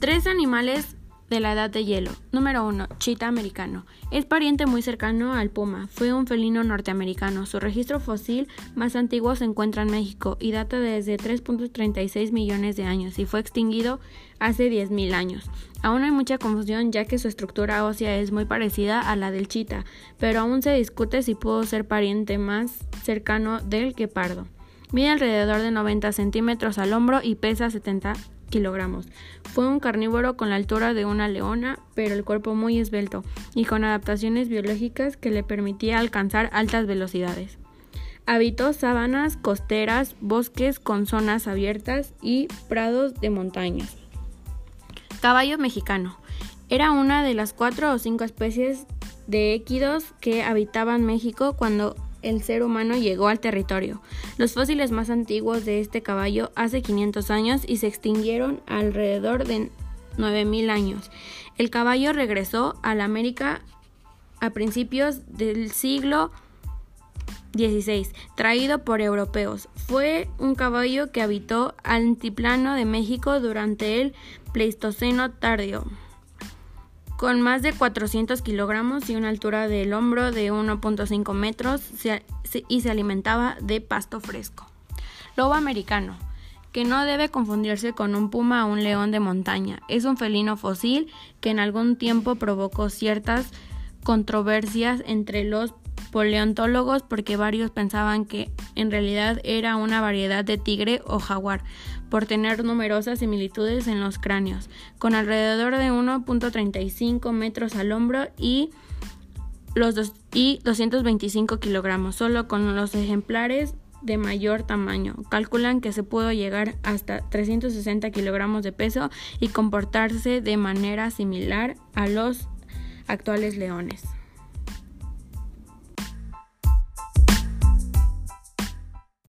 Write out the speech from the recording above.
Tres animales de la edad de hielo. Número 1. Chita americano. Es pariente muy cercano al puma. Fue un felino norteamericano. Su registro fósil más antiguo se encuentra en México y data desde 3.36 millones de años y fue extinguido hace 10.000 años. Aún hay mucha confusión ya que su estructura ósea es muy parecida a la del chita, pero aún se discute si pudo ser pariente más cercano del guepardo. Mide alrededor de 90 centímetros al hombro y pesa 70 kilogramos. Fue un carnívoro con la altura de una leona, pero el cuerpo muy esbelto y con adaptaciones biológicas que le permitía alcanzar altas velocidades. Habitó sabanas costeras, bosques con zonas abiertas y prados de montañas. Caballo mexicano. Era una de las cuatro o cinco especies de équidos que habitaban México cuando el ser humano llegó al territorio. Los fósiles más antiguos de este caballo hace 500 años y se extinguieron alrededor de 9000 años. El caballo regresó a la América a principios del siglo XVI, traído por europeos. Fue un caballo que habitó al altiplano de México durante el Pleistoceno tardío con más de 400 kilogramos y una altura del hombro de 1.5 metros y se alimentaba de pasto fresco. Lobo americano, que no debe confundirse con un puma o un león de montaña. Es un felino fósil que en algún tiempo provocó ciertas controversias entre los paleontólogos porque varios pensaban que en realidad era una variedad de tigre o jaguar por tener numerosas similitudes en los cráneos, con alrededor de 1.35 metros al hombro y los dos, y 225 kilogramos, solo con los ejemplares de mayor tamaño. Calculan que se pudo llegar hasta 360 kilogramos de peso y comportarse de manera similar a los actuales leones.